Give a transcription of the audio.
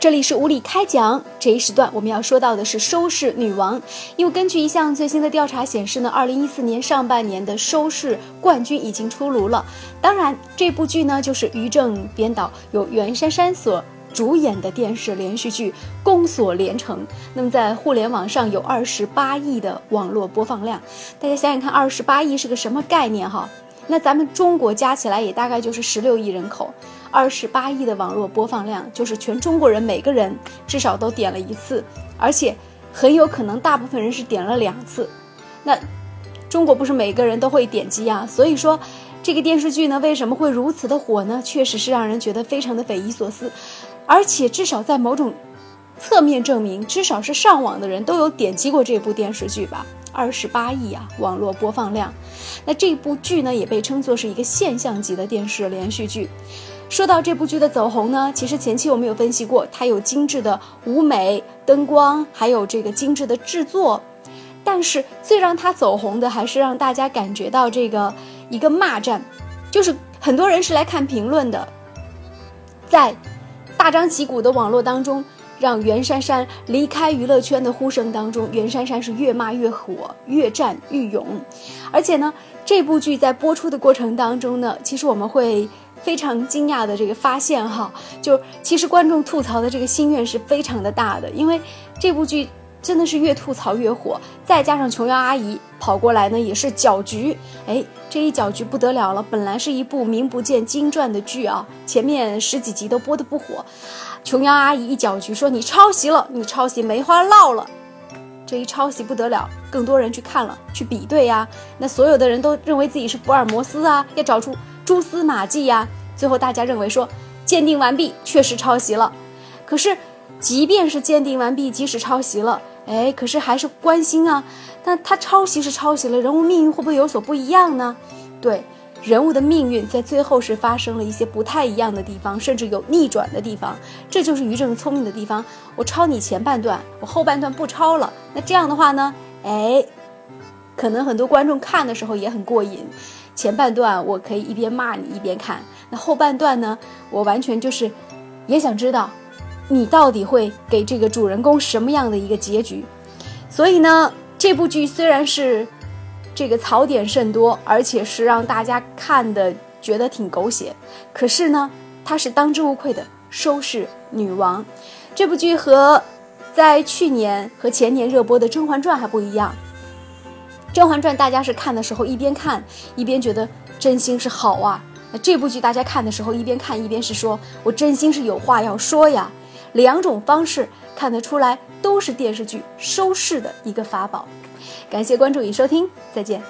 这里是无理开讲，这一时段我们要说到的是收视女王。因为根据一项最新的调查显示呢，二零一四年上半年的收视冠军已经出炉了。当然，这部剧呢就是于正编导、由袁姗姗所主演的电视连续剧《宫锁连城》。那么在互联网上有二十八亿的网络播放量，大家想想看，二十八亿是个什么概念哈？那咱们中国加起来也大概就是十六亿人口。二十八亿的网络播放量，就是全中国人每个人至少都点了一次，而且很有可能大部分人是点了两次。那中国不是每个人都会点击啊，所以说这个电视剧呢为什么会如此的火呢？确实是让人觉得非常的匪夷所思，而且至少在某种侧面证明，至少是上网的人都有点击过这部电视剧吧。二十八亿啊，网络播放量。那这部剧呢也被称作是一个现象级的电视连续剧。说到这部剧的走红呢，其实前期我们有分析过，它有精致的舞美、灯光，还有这个精致的制作。但是最让它走红的，还是让大家感觉到这个一个骂战，就是很多人是来看评论的，在大张旗鼓的网络当中，让袁姗姗离开娱乐圈的呼声当中，袁姗姗是越骂越火，越战越勇。而且呢，这部剧在播出的过程当中呢，其实我们会。非常惊讶的这个发现哈，就其实观众吐槽的这个心愿是非常的大的，因为这部剧真的是越吐槽越火，再加上琼瑶阿姨跑过来呢，也是搅局，哎，这一搅局不得了了。本来是一部名不见经传的剧啊，前面十几集都播的不火，琼瑶阿姨一搅局说你抄袭了，你抄袭梅花烙了，这一抄袭不得了，更多人去看了，去比对呀，那所有的人都认为自己是福尔摩斯啊，要找出。蛛丝马迹呀，最后大家认为说鉴定完毕，确实抄袭了。可是，即便是鉴定完毕，即使抄袭了，哎，可是还是关心啊。那他抄袭是抄袭了，人物命运会不会有所不一样呢？对，人物的命运在最后是发生了一些不太一样的地方，甚至有逆转的地方。这就是于正聪明的地方。我抄你前半段，我后半段不抄了。那这样的话呢，哎，可能很多观众看的时候也很过瘾。前半段我可以一边骂你一边看，那后半段呢？我完全就是，也想知道，你到底会给这个主人公什么样的一个结局。所以呢，这部剧虽然是这个槽点甚多，而且是让大家看的觉得挺狗血，可是呢，它是当之无愧的收视女王。这部剧和在去年和前年热播的《甄嬛传》还不一样。《甄嬛传》大家是看的时候一边看一边觉得真心是好啊，那这部剧大家看的时候一边看一边是说我真心是有话要说呀，两种方式看得出来都是电视剧收视的一个法宝。感谢关注与收听，再见。